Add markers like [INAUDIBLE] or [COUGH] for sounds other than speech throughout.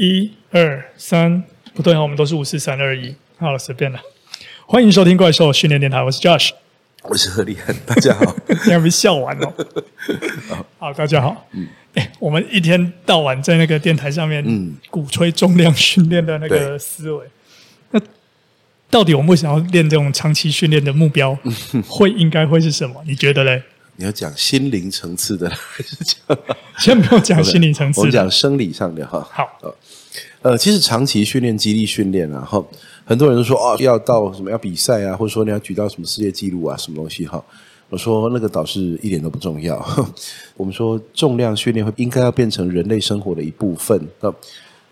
一二三，不对，我们都是五四三二一。好了，随便了。欢迎收听怪兽训练电台，我是 Josh，我是何立恒，大家好。[LAUGHS] 你还没笑完哦。[LAUGHS] 好，大家好。嗯，哎，我们一天到晚在那个电台上面，嗯，鼓吹重量训练的那个思维。那到底我们为什么要练这种长期训练的目标？[LAUGHS] 会应该会是什么？你觉得嘞？你要讲心灵层次的，还是讲？先不要讲心灵层次，我们讲生理上的哈。好，呃，其实长期训练、肌力训练，然后很多人都说哦，要到什么要比赛啊，或者说你要举到什么世界纪录啊，什么东西哈。我说那个倒是一点都不重要。我们说重量训练会应该要变成人类生活的一部分。那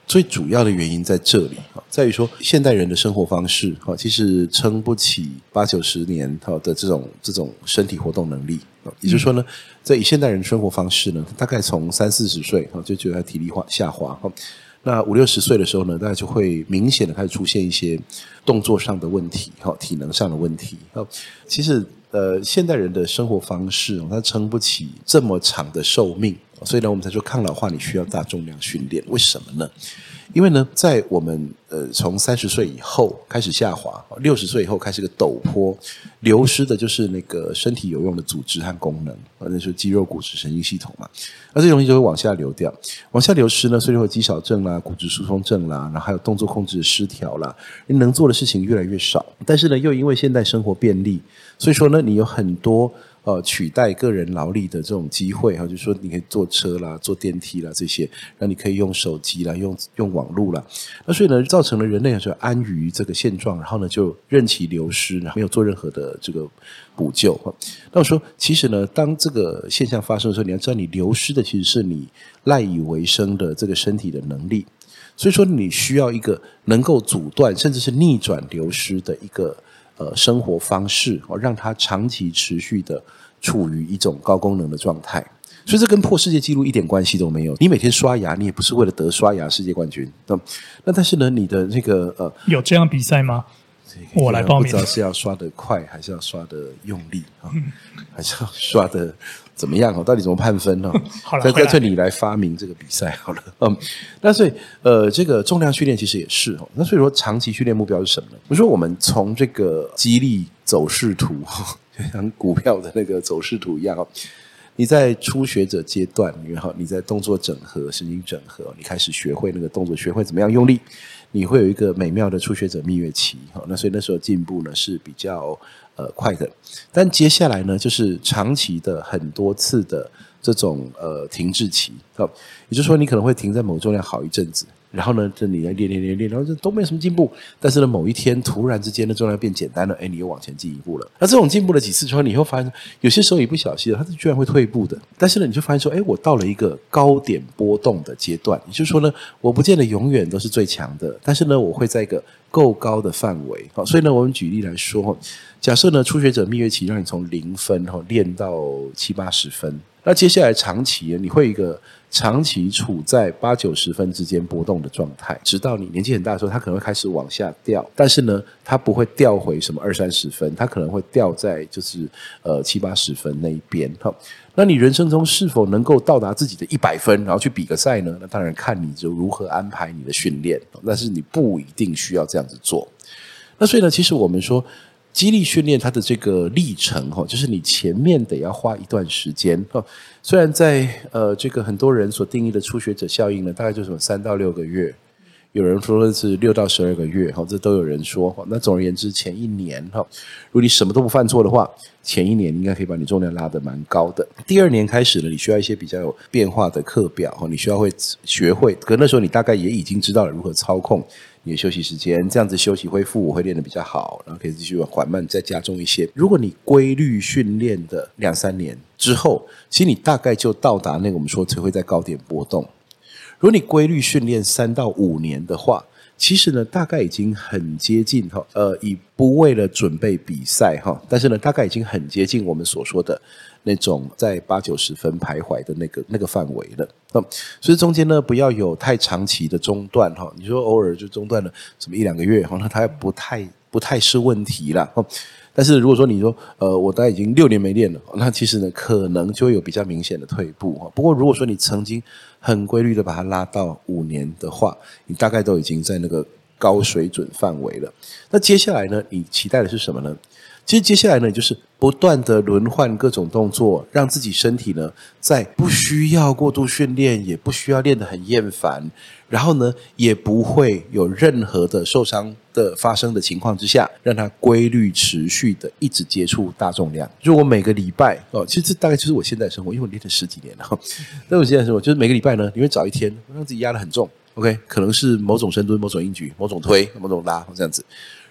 最主要的原因在这里，在于说现代人的生活方式，哈，其实撑不起八九十年哈的这种这种身体活动能力。也就是说呢，在以现代人的生活方式呢，大概从三四十岁哈就觉得他体力化下滑哈，那五六十岁的时候呢，大概就会明显的开始出现一些动作上的问题哈，体能上的问题。其实呃，现代人的生活方式，他撑不起这么长的寿命。所以呢，我们才说抗老化你需要大重量训练，为什么呢？因为呢，在我们呃从三十岁以后开始下滑，六十岁以后开始个陡坡，流失的就是那个身体有用的组织和功能，那就是肌肉、骨质、神经系统嘛。那这东西就会往下流掉，往下流失呢，所以就会肌少症啦、骨质疏松症啦，然后还有动作控制失调啦，你能做的事情越来越少。但是呢，又因为现代生活便利，所以说呢，你有很多。呃，取代个人劳力的这种机会哈，就是说你可以坐车啦、坐电梯啦这些，那你可以用手机啦、用用网络啦，那所以呢，造成了人类就安于这个现状，然后呢就任其流失，然后没有做任何的这个补救哈。那我说，其实呢，当这个现象发生的时候，你要知道，你流失的其实是你赖以为生的这个身体的能力，所以说你需要一个能够阻断甚至是逆转流失的一个。呃，生活方式哦，让它长期持续的处于一种高功能的状态，所以这跟破世界纪录一点关系都没有。你每天刷牙，你也不是为了得刷牙世界冠军，那那但是呢，你的那个呃，有这样比赛吗？我来报名。不知道是要刷得快，还是要刷得用力啊？还是要刷得怎么样？哦，到底怎么判分呢？[LAUGHS] 好了，干脆你来发明这个比赛好了。嗯，那所以呃，这个重量训练其实也是哦。那所以说，长期训练目标是什么呢？比如说，我们从这个肌力走势图，就 [LAUGHS] 像股票的那个走势图一样哦。你在初学者阶段，然后你在动作整合、神经整合，你开始学会那个动作，学会怎么样用力。你会有一个美妙的初学者蜜月期，那所以那时候进步呢是比较呃快的，但接下来呢就是长期的很多次的这种呃停滞期，也就是说你可能会停在某重量好一阵子。然后呢，这你来练练练练，然后这都没什么进步。但是呢，某一天突然之间的重量变简单了，哎，你又往前进一步了。那这种进步了几次之后，你会发现，有些时候一不小心，它是居然会退步的。但是呢，你就发现说，哎，我到了一个高点波动的阶段。也就是说呢，我不见得永远都是最强的，但是呢，我会在一个够高的范围。好，所以呢，我们举例来说，假设呢，初学者蜜月期让你从零分哈练到七八十分，那接下来长期你会一个。长期处在八九十分之间波动的状态，直到你年纪很大的时候，它可能会开始往下掉。但是呢，它不会掉回什么二三十分，它可能会掉在就是呃七八十分那一边。好，那你人生中是否能够到达自己的一百分，然后去比个赛呢？那当然看你就如何安排你的训练。但是你不一定需要这样子做。那所以呢，其实我们说。激励训练它的这个历程哈，就是你前面得要花一段时间哈。虽然在呃这个很多人所定义的初学者效应呢，大概就是三到六个月，有人说是六到十二个月哈，这都有人说。那总而言之，前一年哈，如果你什么都不犯错的话，前一年应该可以把你重量拉得蛮高的。第二年开始呢，你需要一些比较有变化的课表哈，你需要会学会，可那时候你大概也已经知道了如何操控。你休息时间，这样子休息恢复，我会练得比较好，然后可以继续缓慢再加重一些。如果你规律训练的两三年之后，其实你大概就到达那个我们说才会在高点波动。如果你规律训练三到五年的话，其实呢，大概已经很接近哈，呃，以不为了准备比赛哈，但是呢，大概已经很接近我们所说的那种在八九十分徘徊的那个那个范围了。那所以中间呢，不要有太长期的中断哈。你说偶尔就中断了什么一两个月哈，那它不太不太是问题了。但是如果说你说，呃，我大概已经六年没练了，那其实呢，可能就会有比较明显的退步哈。不过如果说你曾经很规律的把它拉到五年的话，你大概都已经在那个高水准范围了。那接下来呢，你期待的是什么呢？其实接下来呢，就是不断的轮换各种动作，让自己身体呢，在不需要过度训练，也不需要练得很厌烦，然后呢，也不会有任何的受伤的发生的情况之下，让它规律持续的一直接触大重量。就我每个礼拜哦，其实这大概就是我现在生活，因为我练了十几年了。那我现在生活就是每个礼拜呢，你会找一天让自己压得很重，OK，可能是某种深蹲、某种硬举、某种推、某种拉这样子。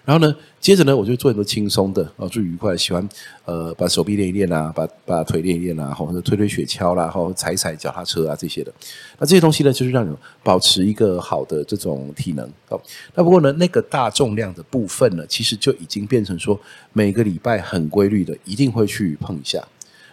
然后呢，接着呢，我就做很多轻松的，啊，最愉快，喜欢呃，把手臂练一练啊，把把腿练一练啊，或者推推雪橇啦，或踩踩脚踏车啊这些的。那这些东西呢，就是让你保持一个好的这种体能。哦，那不过呢，那个大重量的部分呢，其实就已经变成说，每个礼拜很规律的，一定会去碰一下。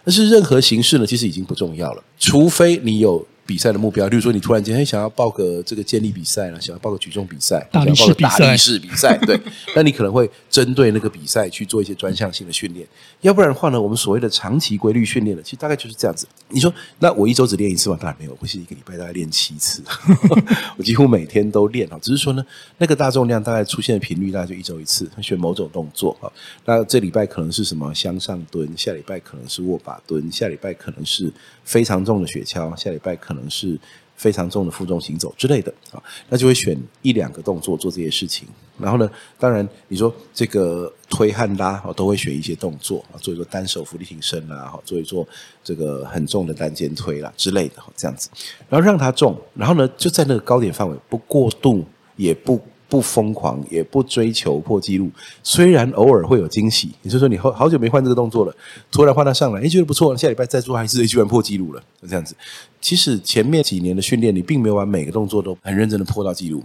但是任何形式呢，其实已经不重要了，除非你有。比赛的目标，例如说你突然间想要报个这个健力比赛了，想要报个举重比赛，大力士比赛，大力士比赛，对，[LAUGHS] 那你可能会针对那个比赛去做一些专项性的训练。要不然的话呢，我们所谓的长期规律训练呢，其实大概就是这样子。你说，那我一周只练一次吗？当然没有，我是一个礼拜大概练七次，[LAUGHS] 我几乎每天都练啊。只是说呢，那个大重量大概出现的频率大概就一周一次，选某种动作啊。那这礼拜可能是什么向上蹲，下礼拜可能是握把蹲，下礼拜可能是非常重的雪橇，下礼拜可能。是非常重的负重行走之类的啊，那就会选一两个动作做这些事情。然后呢，当然你说这个推和拉都会选一些动作啊，做一做单手伏地挺身啦，做一做这个很重的单肩推啦之类的，这样子。然后让它重，然后呢就在那个高点范围，不过度，也不。不疯狂，也不追求破纪录，虽然偶尔会有惊喜。也就是说，你好好久没换这个动作了，突然换它上来，哎，觉得不错，下礼拜再做还是居然破纪录了，就这样子。其实前面几年的训练，你并没有把每个动作都很认真的破到纪录，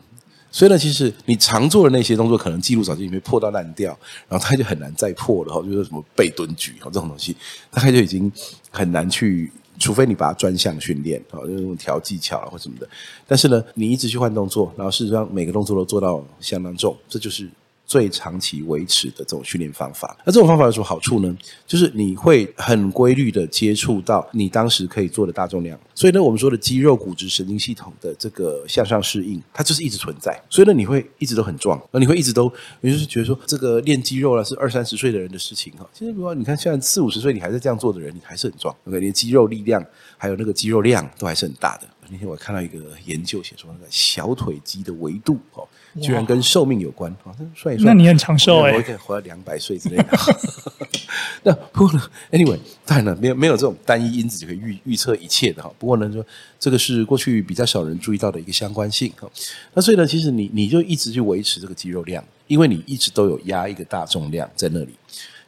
所以呢，其实你常做的那些动作，可能纪录早就已经破到烂掉，然后它就很难再破了哈。就是什么背蹲举这种东西，大概就已经很难去。除非你把它专项训练，啊，用调技巧啊或什么的，但是呢，你一直去换动作，然后事实上每个动作都做到相当重，这就是。最长期维持的这种训练方法，那这种方法有什么好处呢？就是你会很规律的接触到你当时可以做的大重量，所以呢，我们说的肌肉、骨质、神经系统的这个向上适应，它就是一直存在。所以呢，你会一直都很壮，那你会一直都，也就是觉得说，这个练肌肉了是二三十岁的人的事情哈。其实，如果你看现在四五十岁你还在这样做的人，你还是很壮，OK，连肌肉力量还有那个肌肉量都还是很大的。那天我看到一个研究写说，那个小腿肌的维度哦。居然跟寿命有关啊！算一算，那你很长寿哎，我可以活到两百岁之类的。[LAUGHS] 那不过呢，anyway，当然了，没有没有这种单一因子就可以预预测一切的哈。不过呢，说这个是过去比较少人注意到的一个相关性哈。那所以呢，其实你你就一直去维持这个肌肉量，因为你一直都有压一个大重量在那里。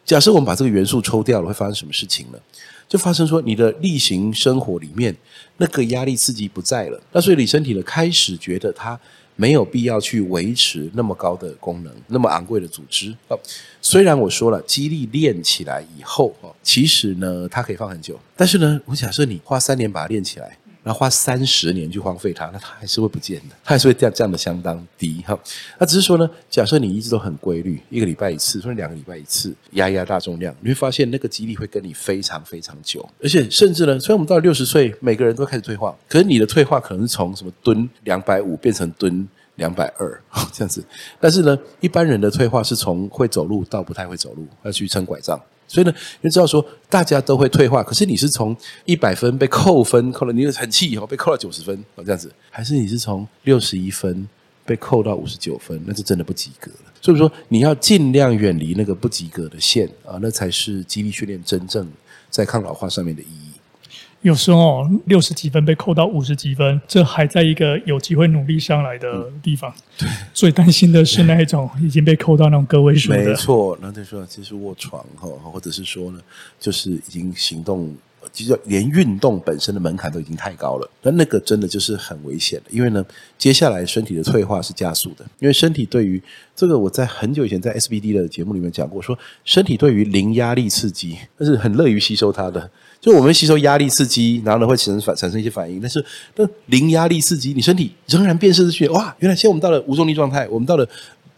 假设我们把这个元素抽掉了，会发生什么事情呢？就发生说你的例行生活里面那个压力刺激不在了，那所以你身体呢开始觉得它。没有必要去维持那么高的功能，那么昂贵的组织。哦，虽然我说了，肌力练起来以后，哦，其实呢，它可以放很久。但是呢，我假设你花三年把它练起来。然后花三十年去荒废它，那它还是会不见的，它还是会降降的相当低哈。那只是说呢，假设你一直都很规律，一个礼拜一次，或者两个礼拜一次压压大重量，你会发现那个肌力会跟你非常非常久，而且甚至呢，虽然我们到了六十岁，每个人都开始退化，可是你的退化可能是从什么蹲两百五变成蹲两百二 [LAUGHS] 这样子，但是呢，一般人的退化是从会走路到不太会走路，要去撑拐杖。所以呢，你知道说大家都会退化，可是你是从一百分被扣分，扣了你很气以后被扣了九十分哦，这样子，还是你是从六十一分被扣到五十九分，那是真的不及格了。所以说你要尽量远离那个不及格的线啊，那才是激励训练真正在抗老化上面的意义。有时候六十几分被扣到五十几分，这还在一个有机会努力上来的地方。对，最担心的是那一种已经被扣到那种个位数的。没错，那就说其实卧床哈，或者是说呢，就是已经行动，其实连运动本身的门槛都已经太高了。那那个真的就是很危险的，因为呢，接下来身体的退化是加速的。因为身体对于这个，我在很久以前在 SBD 的节目里面讲过，说身体对于零压力刺激，那是很乐于吸收它的。就我们吸收压力刺激，然后呢会产生反产生一些反应，但是那零压力刺激，你身体仍然辨识出去，哇，原来现在我们到了无重力状态，我们到了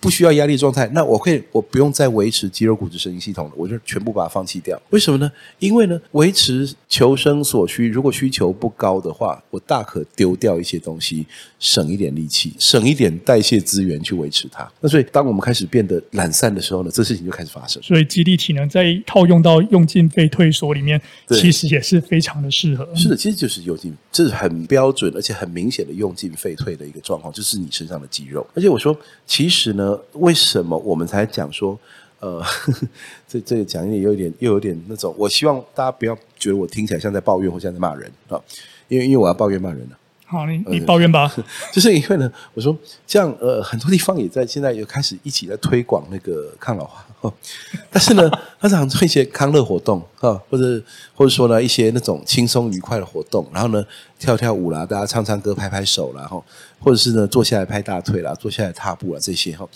不需要压力状态，那我可以我不用再维持肌肉、骨质、神经系统了，我就全部把它放弃掉。为什么呢？因为呢，维持求生所需，如果需求不高的话，我大可丢掉一些东西，省一点力气，省一点代谢资源去维持它。那所以，当我们开始变得懒散的时候呢，这事情就开始发生。所以，肌力体能在套用到用进废退所里面，其实也是非常的适合。是的，其实就是用进，这是很标准而且很明显的用进废退的一个状况，就是你身上的肌肉。而且我说，其实呢，为什么我们才讲说，呃，呵 [LAUGHS] 呵这这个讲也有点又有点那种，我希望大家不要觉得我听起来像在抱怨或像在骂人啊，因为因为我要抱怨骂人了。好，你你抱怨吧。[LAUGHS] 就是因为呢，我说这样，呃，很多地方也在现在又开始一起在推广那个抗老化，哦、[LAUGHS] 但是呢，[LAUGHS] 他常做一些康乐活动啊、哦，或者或者说呢一些那种轻松愉快的活动，然后呢跳跳舞啦，大家唱唱歌、拍拍手啦，然后或者是呢坐下来拍大腿啦，坐下来踏步啦这些哈、哦。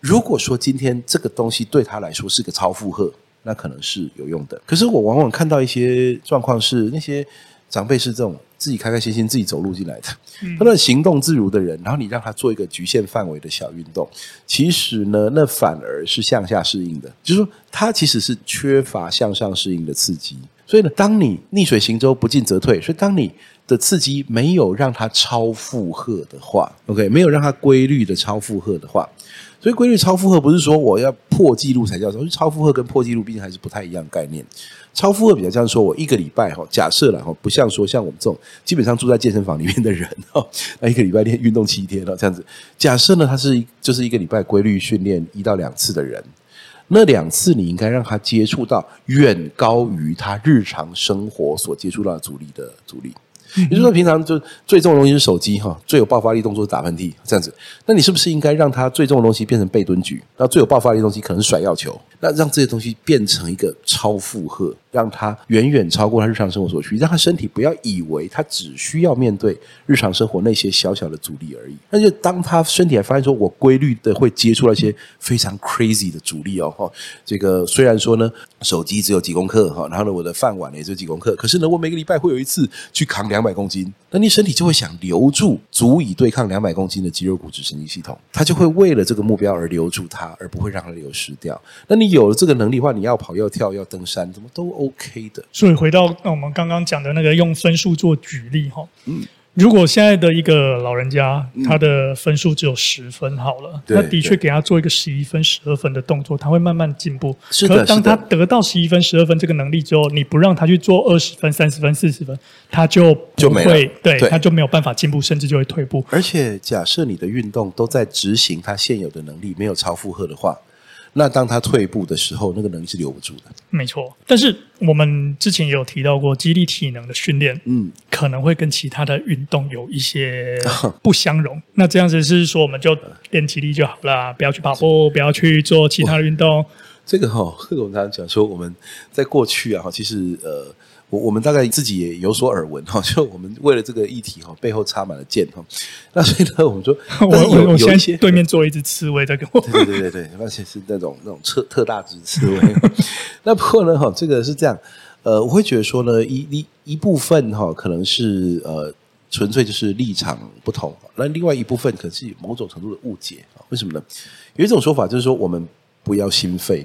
如果说今天这个东西对他来说是个超负荷，那可能是有用的。可是我往往看到一些状况是那些。长辈是这种自己开开心心自己走路进来的，他那行动自如的人，然后你让他做一个局限范围的小运动，其实呢，那反而是向下适应的，就是说他其实是缺乏向上适应的刺激。所以呢，当你逆水行舟，不进则退，所以当你的刺激没有让他超负荷的话，OK，没有让他规律的超负荷的话。所以规律超负荷不是说我要破纪录才叫做超负荷，跟破纪录毕竟还是不太一样概念。超负荷比较像说我一个礼拜哈，假设了哈，不像说像我们这种基本上住在健身房里面的人哈，那一个礼拜练运动七天了这样子。假设呢，他是就是一个礼拜规律训练一到两次的人，那两次你应该让他接触到远高于他日常生活所接触到的阻力的阻力。也就是说，平常就最重的东西是手机哈，最有爆发力动作是打喷嚏这样子。那你是不是应该让他最重的东西变成背蹲举？那最有爆发力的东西可能是甩药球。那让这些东西变成一个超负荷，让他远远超过他日常生活所需，让他身体不要以为他只需要面对日常生活那些小小的阻力而已。那就当他身体还发现说，我规律的会接触那些非常 crazy 的阻力哦，哈，这个虽然说呢，手机只有几公克哈，然后呢，我的饭碗也只有几公克，可是呢，我每个礼拜会有一次去扛两百公斤，那你身体就会想留住足以对抗两百公斤的肌肉、骨质、神经系统，它就会为了这个目标而留住它，而不会让它流失掉。那你。有了这个能力的话，你要跑、要跳、要登山，怎么都 OK 的。所以回到我们刚刚讲的那个用分数做举例哈，嗯，如果现在的一个老人家他的分数只有十分好了，那的确给他做一个十一分、十二分的动作，他会慢慢进步。是的，可是当他得到十一分、十二分这个能力之后，你不让他去做二十分、三十分、四十分，他就不会，对，他就没有办法进步，甚至就会退步。而且假设你的运动都在执行他现有的能力，没有超负荷的话。那当他退步的时候，那个能力是留不住的。没错，但是我们之前也有提到过，肌力体能的训练，嗯，可能会跟其他的运动有一些 [LAUGHS] 不相容。那这样子是说，我们就练肌力就好了，不要去跑步，不要去做其他的运动。这个哈、哦，这个我们常常讲说，我们在过去啊，其实呃。我我们大概自己也有所耳闻哈，[LAUGHS] 就我们为了这个议题哈，背后插满了箭哈。那所以呢，我们说，[LAUGHS] 我我我现在对面坐了一只刺猬在跟我。对对对对对，而且是那种那种特特大只刺猬。[LAUGHS] 那不过呢哈，这个是这样，呃，我会觉得说呢，一一一部分哈，可能是呃，纯粹就是立场不同。那另外一部分可是某种程度的误解啊？为什么呢？有一种说法就是说我们。不要心肺，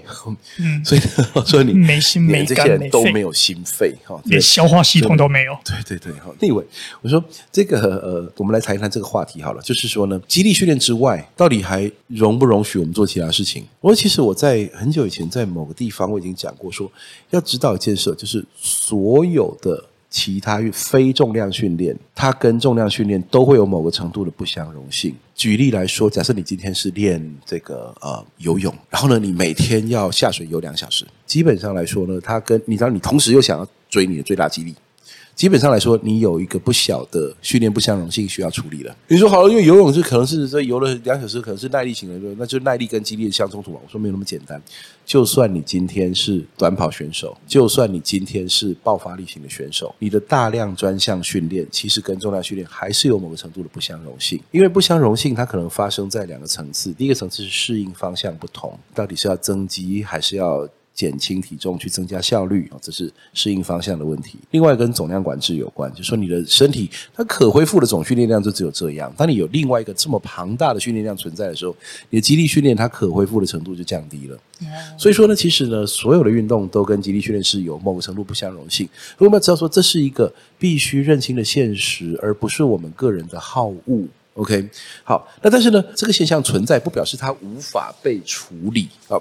嗯，[LAUGHS] 所以所以你没心没肝，这些人都没有心肺哈，连消化系统都没有。对对对，哈。那位，我说这个呃，我们来谈一谈这个话题好了，就是说呢，肌力训练之外，到底还容不容许我们做其他事情？我说，其实我在很久以前在某个地方我已经讲过说，说要知道一件事，就是所有的。其他非重量训练，它跟重量训练都会有某个程度的不相容性。举例来说，假设你今天是练这个呃游泳，然后呢，你每天要下水游两小时，基本上来说呢，它跟你知道你同时又想要追你的最大肌力。基本上来说，你有一个不小的训练不相容性需要处理了。你说好了，因为游泳是可能是这游了两小时，可能是耐力型的，那就耐力跟肌力相冲突嘛。我说没有那么简单。就算你今天是短跑选手，就算你今天是爆发力型的选手，你的大量专项训练其实跟重量训练还是有某个程度的不相容性。因为不相容性它可能发生在两个层次，第一个层次是适应方向不同，到底是要增肌还是要减轻体重，去增加效率啊，这是适应方向的问题。另外跟总量管制有关，就是说你的身体它可恢复的总训练量就只有这样。当你有另外一个这么庞大的训练量存在的时候，你的肌力训练它可恢复的程度就降低了。所以说呢，其实呢，所有的运动都跟肌力训练是有某个程度不相容性。我们要知道说，这是一个必须认清的现实，而不是我们个人的好恶。OK，好，那但是呢，这个现象存在不表示它无法被处理啊。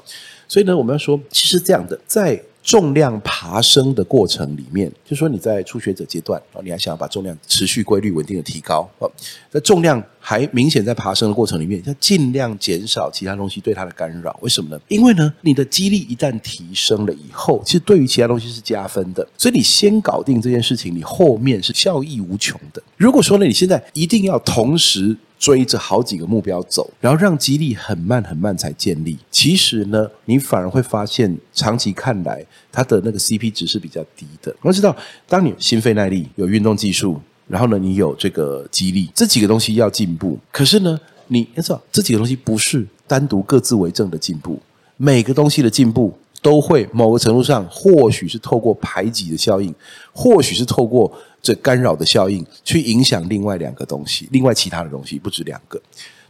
所以呢，我们要说，其实这样的在。重量爬升的过程里面，就说你在初学者阶段啊，你还想要把重量持续规律稳定的提高哦，在重量还明显在爬升的过程里面，要尽量减少其他东西对它的干扰。为什么呢？因为呢，你的肌力一旦提升了以后，其实对于其他东西是加分的。所以你先搞定这件事情，你后面是效益无穷的。如果说呢，你现在一定要同时。追着好几个目标走，然后让肌力很慢很慢才建立。其实呢，你反而会发现，长期看来，它的那个 CP 值是比较低的。我知道，当你心肺耐力、有运动技术，然后呢，你有这个肌力，这几个东西要进步。可是呢，你要知道，这几个东西不是单独各自为政的进步，每个东西的进步。都会某个程度上，或许是透过排挤的效应，或许是透过这干扰的效应，去影响另外两个东西，另外其他的东西不止两个。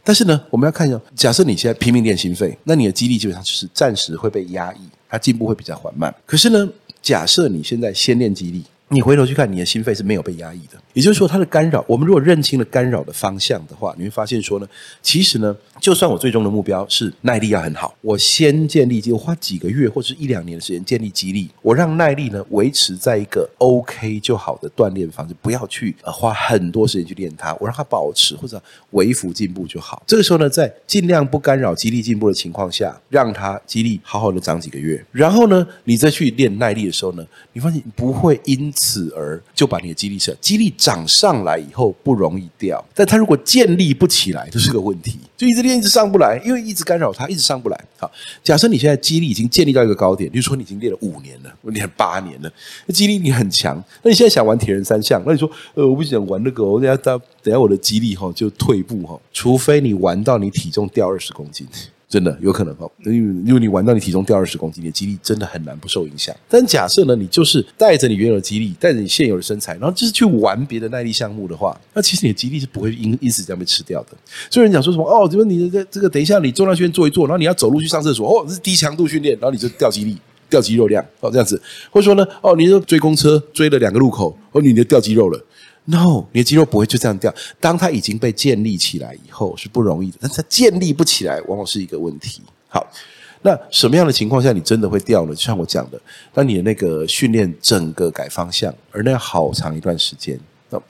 但是呢，我们要看一下，假设你现在拼命练心肺，那你的肌力基本上就是暂时会被压抑，它进步会比较缓慢。可是呢，假设你现在先练肌力。你回头去看，你的心肺是没有被压抑的，也就是说，它的干扰，我们如果认清了干扰的方向的话，你会发现说呢，其实呢，就算我最终的目标是耐力要很好，我先建立就，花几个月或者是一两年的时间建立肌力，我让耐力呢维持在一个 OK 就好的锻炼方式，不要去呃花很多时间去练它，我让它保持或者微幅进步就好。这个时候呢，在尽量不干扰肌力进步的情况下，让它肌力好好的长几个月，然后呢，你再去练耐力的时候呢，你发现不会因此而就把你的肌力设，肌力涨上来以后不容易掉，但它如果建立不起来，这是个问题，就一直练一直上不来，因为一直干扰它，一直上不来。好，假设你现在肌力已经建立到一个高点，比如说你已经练了五年了，练了八年了，那肌力你很强，那你现在想玩铁人三项，那你说呃我不想玩那个，我等下等下我的肌力哈就退步哈，除非你玩到你体重掉二十公斤。真的有可能哦，因为因为你玩到你体重掉二十公斤，你的肌力真的很难不受影响。但假设呢，你就是带着你原有的肌力，带着你现有的身材，然后就是去玩别的耐力项目的话，那其实你的肌力是不会因因此这样被吃掉的。所以人讲说什么哦，怎么你的这这个等一下你重量训练做一做，然后你要走路去上厕所哦，这是低强度训练，然后你就掉肌力、掉肌肉量哦这样子，或者说呢哦，你就追公车追了两个路口，哦你就掉肌肉了。No，你的肌肉不会就这样掉。当它已经被建立起来以后是不容易的，但它建立不起来往往是一个问题。好，那什么样的情况下你真的会掉呢？就像我讲的，当你的那个训练整个改方向，而那要好长一段时间。那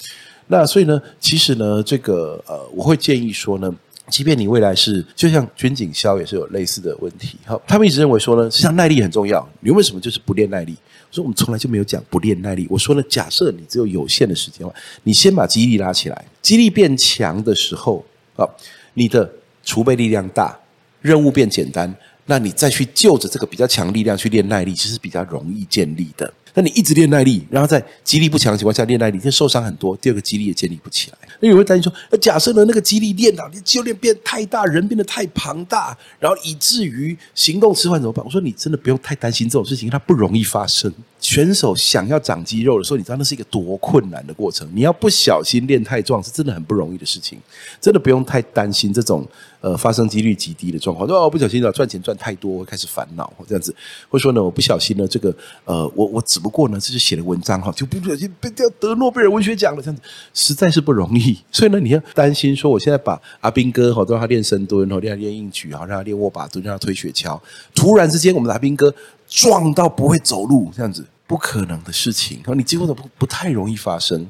那所以呢，其实呢，这个呃，我会建议说呢，即便你未来是就像军警消也是有类似的问题。好，他们一直认为说呢，实际上耐力很重要。你为什么就是不练耐力？所以我们从来就没有讲不练耐力。我说呢，假设你只有有限的时间的话，你先把肌力拉起来，肌力变强的时候啊，你的储备力量大，任务变简单，那你再去就着这个比较强力量去练耐力，其实比较容易建立的。那你一直练耐力，然后在肌力不强的情况下练耐力，就受伤很多。第二个肌力也建立不起来。那有人担心说，那假设呢，那个肌力练到你肌肉练变太大，人变得太庞大，然后以至于行动迟缓怎么办？我说你真的不用太担心这种事情，它不容易发生。选手想要长肌肉的时候，你知道那是一个多困难的过程。你要不小心练太壮，是真的很不容易的事情。真的不用太担心这种呃发生几率极低的状况。说哦，不小心了，赚钱赚太多，开始烦恼这样子。或者说呢，我不小心呢，这个呃，我我只不过呢，这是写的文章哈，就不小心被掉得诺贝尔文学奖了，这样子实在是不容易。所以呢，你要担心说，我现在把阿兵哥哈都让他练深蹲，然后练练硬举，然后，让他练握把蹲，让他推雪橇。突然之间，我们的阿兵哥壮到不会走路，这样子。不可能的事情，你几乎都不不太容易发生。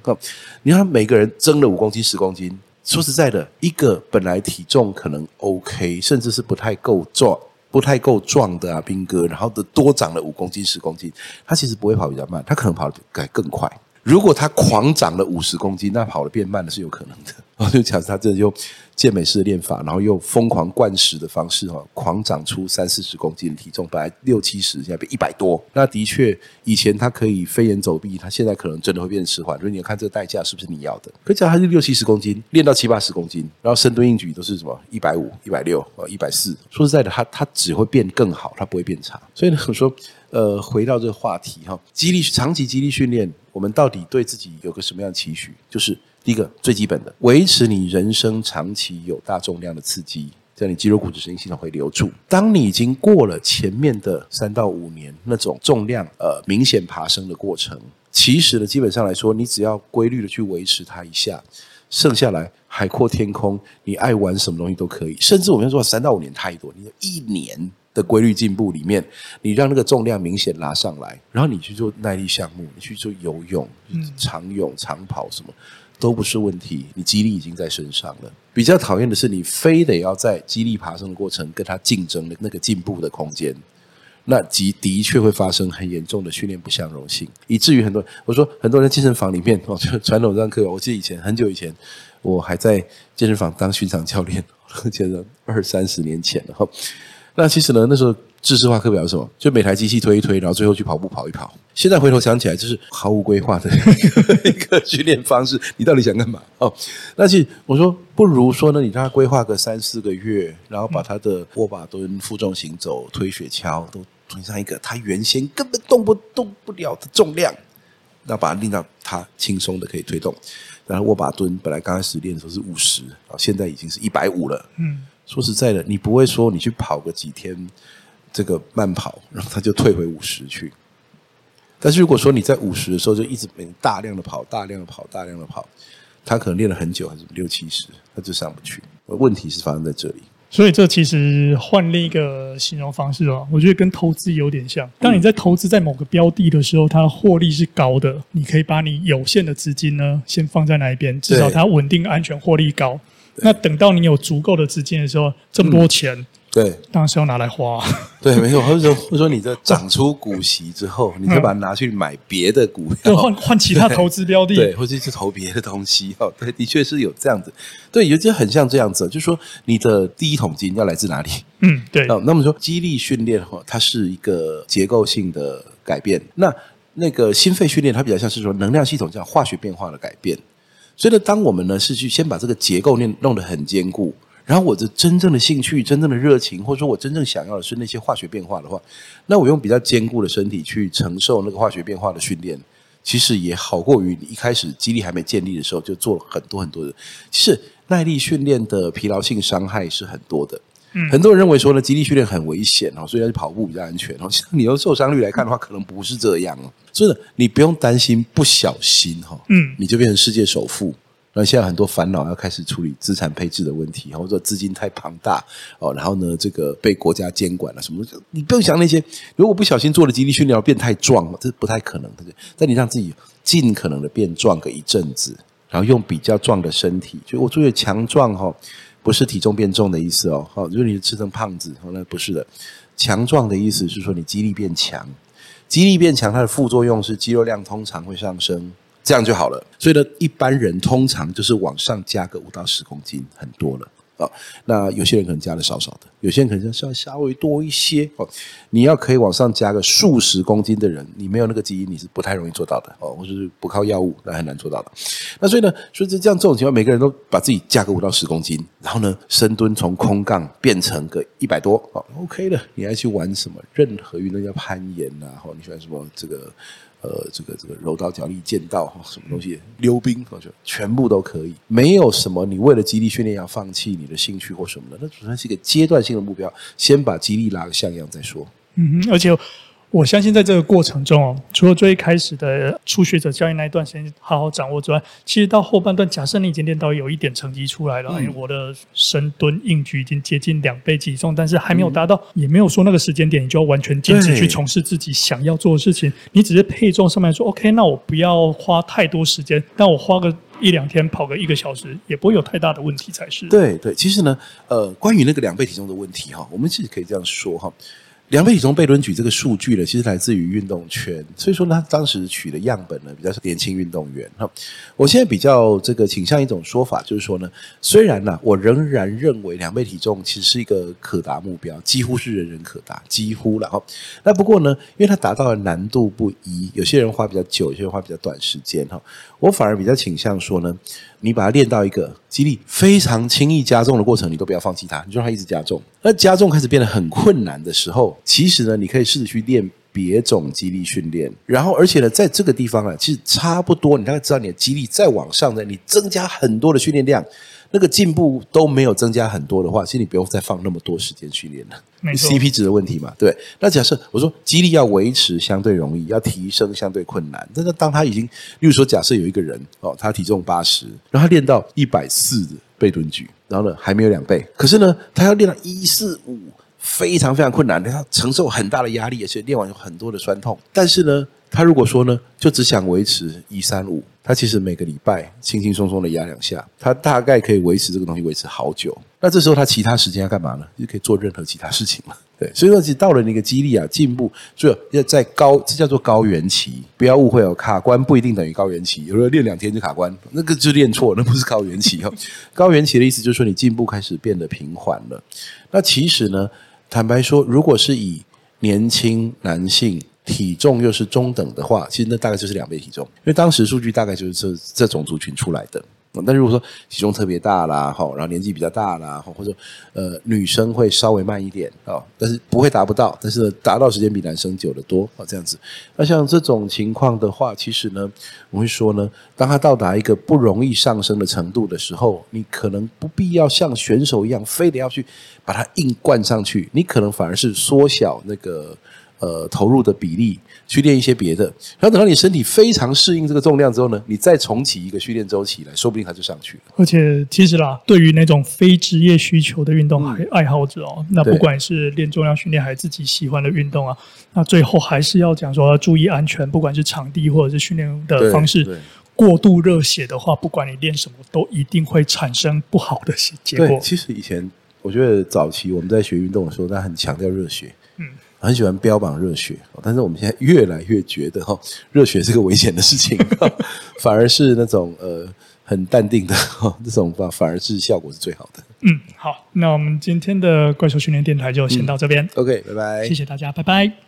你看每个人增了五公斤、十公斤，说实在的，一个本来体重可能 OK，甚至是不太够壮、不太够壮的啊兵哥，然后的多长了五公斤、十公斤，他其实不会跑比较慢，他可能跑得更快。如果他狂长了五十公斤，那跑得变慢的是有可能的。然后就讲他这用健美式的练法，然后又疯狂灌食的方式哈，狂长出三四十公斤的体重，本来六七十，现在变一百多。那的确，以前他可以飞檐走壁，他现在可能真的会变迟缓。所以你要看这个代价是不是你要的？可以讲他是六七十公斤，练到七八十公斤，然后深蹲硬举都是什么一百五、一百六、一百四。说实在的，他他只会变更好，他不会变差。所以呢，我说，呃，回到这个话题哈，肌力长期肌力训练，我们到底对自己有个什么样的期许？就是。第一个最基本的，维持你人生长期有大重量的刺激，这样你肌肉、骨质、神经系统会留住。当你已经过了前面的三到五年那种重量呃明显爬升的过程，其实呢，基本上来说，你只要规律的去维持它一下，剩下来海阔天空，你爱玩什么东西都可以。甚至我们说三到五年太多，你有一年的规律进步里面，你让那个重量明显拉上来，然后你去做耐力项目，你去做游泳、长泳、长跑什么。都不是问题，你肌力已经在身上了。比较讨厌的是，你非得要在肌力爬升的过程跟他竞争的那个进步的空间，那即的确会发生很严重的训练不相容性，以至于很多我说很多人健身房里面哦，就传统上课，我记得以前很久以前，我还在健身房当巡场教练，[LAUGHS] 觉得二三十年前了哈。那其实呢，那时候。制式化课表是什么？就每台机器推一推，然后最后去跑步跑一跑。现在回头想起来，就是毫无规划的 [LAUGHS] 一个一个训练方式。你到底想干嘛？哦，那其实我说，不如说呢，你让他规划个三四个月，然后把他的握把蹲、负重行走、推雪橇都推上一个他原先根本动不动不了的重量，那把它令到他轻松的可以推动。然后握把蹲本来刚开始练的时候是五十，啊，现在已经是一百五了。嗯，说实在的，你不会说你去跑个几天。这个慢跑，然后他就退回五十去。但是如果说你在五十的时候就一直大量的跑、大量的跑、大量的跑，他可能练了很久，还是六七十，他就上不去。问题是发生在这里。所以这其实换另一个形容方式哦，我觉得跟投资有点像。当你在投资在某个标的的时候，它的获利是高的，你可以把你有限的资金呢先放在那一边，至少它稳定、安全、获利高。那等到你有足够的资金的时候，这么多钱。嗯对，当然是要拿来花。[LAUGHS] 对，没错。或者说，或者说，你这长出股息之后，你可以把它拿去买别的股票，换换其他投资标的，[LAUGHS] 对，或者是投别的东西。哦，对，的确是有这样子。对，有些很像这样子，就是说，你的第一桶金要来自哪里？嗯，对。哦，那么说，激励训练的话，它是一个结构性的改变。那那个心肺训练，它比较像是说能量系统这样化学变化的改变。所以呢，当我们呢是去先把这个结构练弄得很坚固。然后我的真正的兴趣、真正的热情，或者说我真正想要的是那些化学变化的话，那我用比较坚固的身体去承受那个化学变化的训练，其实也好过于你一开始肌力还没建立的时候就做很多很多的。其实耐力训练的疲劳性伤害是很多的。嗯，很多人认为说呢，肌力训练很危险哦，所以要去跑步比较安全哦。[LAUGHS] 其实你用受伤率来看的话，可能不是这样哦。所以你不用担心不小心哈，嗯，你就变成世界首富。那现在很多烦恼要开始处理资产配置的问题，或者说资金太庞大哦，然后呢，这个被国家监管了什么？你不用想那些，如果不小心做了肌力训练要变太壮，这不太可能，对不对？但你让自己尽可能的变壮个一阵子，然后用比较壮的身体，就我注意强壮哈，不是体重变重的意思哦，好，如果你吃成胖子，那不是的，强壮的意思是说你肌力变强，肌力变强，它的副作用是肌肉量通常会上升。这样就好了，所以呢，一般人通常就是往上加个五到十公斤，很多了。啊。那有些人可能加的少少的，有些人可能稍稍微多一些哦。你要可以往上加个数十公斤的人，你没有那个基因，你是不太容易做到的哦。或者是不靠药物，那很难做到的。那所以呢，所以这这样这种情况，每个人都把自己加个五到十公斤，然后呢，深蹲从空杠变成个一百多，哦，OK 的。你还去玩什么？任何运动叫攀岩啊，或你喜欢什么这个？呃，这个这个柔道、脚力、剑道，什么东西溜冰，我觉得全部都可以，没有什么你为了激励训练要放弃你的兴趣或什么的，那只算是一个阶段性的目标，先把激励拉个像样再说。嗯哼，而且。我相信在这个过程中哦，除了最开始的初学者教练那一段时间好好掌握之外，其实到后半段，假设你已经练到有一点成绩出来了，我的深蹲硬举已经接近两倍体重，但是还没有达到，嗯、也没有说那个时间点你就要完全坚持去从事自己想要做的事情，你只是配重上面说 OK，那我不要花太多时间，但我花个一两天跑个一个小时，也不会有太大的问题才是。对对，其实呢，呃，关于那个两倍体重的问题哈，我们其实可以这样说哈。两倍体重被轮举这个数据呢，其实来自于运动圈，所以说呢，他当时取的样本呢，比较是年轻运动员哈。我现在比较这个倾向一种说法，就是说呢，虽然呢，我仍然认为两倍体重其实是一个可达目标，几乎是人人可达，几乎了哈。那不过呢，因为它达到的难度不一，有些人花比较久，有些人花比较短时间哈。我反而比较倾向说呢，你把它练到一个肌力非常轻易加重的过程，你都不要放弃它，你就让它一直加重。那加重开始变得很困难的时候，其实呢，你可以试着去练别种肌力训练。然后，而且呢，在这个地方啊，其实差不多，你大概知道你的肌力再往上呢，你增加很多的训练量。那个进步都没有增加很多的话，其实你不用再放那么多时间训练了。，CP 值的问题嘛，对。那假设我说肌力要维持相对容易，要提升相对困难。但是当他已经，例如说假设有一个人哦，他体重八十，然后他练到一百四的背蹲举，然后呢还没有两倍，可是呢他要练到一四五，非常非常困难，他承受很大的压力，而且练完有很多的酸痛。但是呢，他如果说呢，就只想维持一三五。他其实每个礼拜轻轻松松的压两下，他大概可以维持这个东西维持好久。那这时候他其他时间要干嘛呢？就可以做任何其他事情了。对，所以说，其实到了那个激励啊进步，就要在高，这叫做高原期。不要误会哦，卡关不一定等于高原期。有人练两天就卡关，那个就练错，那不是高原期哦。高原期的意思就是说你进步开始变得平缓了。那其实呢，坦白说，如果是以年轻男性。体重又是中等的话，其实那大概就是两倍体重，因为当时数据大概就是这这种族群出来的。但如果说体重特别大啦，哈，然后年纪比较大啦，或者呃女生会稍微慢一点啊，但是不会达不到，但是达到时间比男生久得多啊，这样子。那像这种情况的话，其实呢，我会说呢，当他到达一个不容易上升的程度的时候，你可能不必要像选手一样，非得要去把它硬灌上去，你可能反而是缩小那个。呃，投入的比例去练一些别的，然后等到你身体非常适应这个重量之后呢，你再重启一个训练周期来，说不定它就上去了。而且其实啦，对于那种非职业需求的运动爱好者哦，那不管是练重量训练还是自己喜欢的运动啊，那最后还是要讲说要注意安全，不管是场地或者是训练的方式，过度热血的话，不管你练什么，都一定会产生不好的结果。对，其实以前我觉得早期我们在学运动的时候，他很强调热血。嗯。很喜欢标榜热血，但是我们现在越来越觉得哈，热血是个危险的事情，[LAUGHS] 反而是那种呃很淡定的这种吧反而是效果是最好的。嗯，好，那我们今天的怪兽训练电台就先到这边。嗯，OK，拜拜，谢谢大家，拜拜。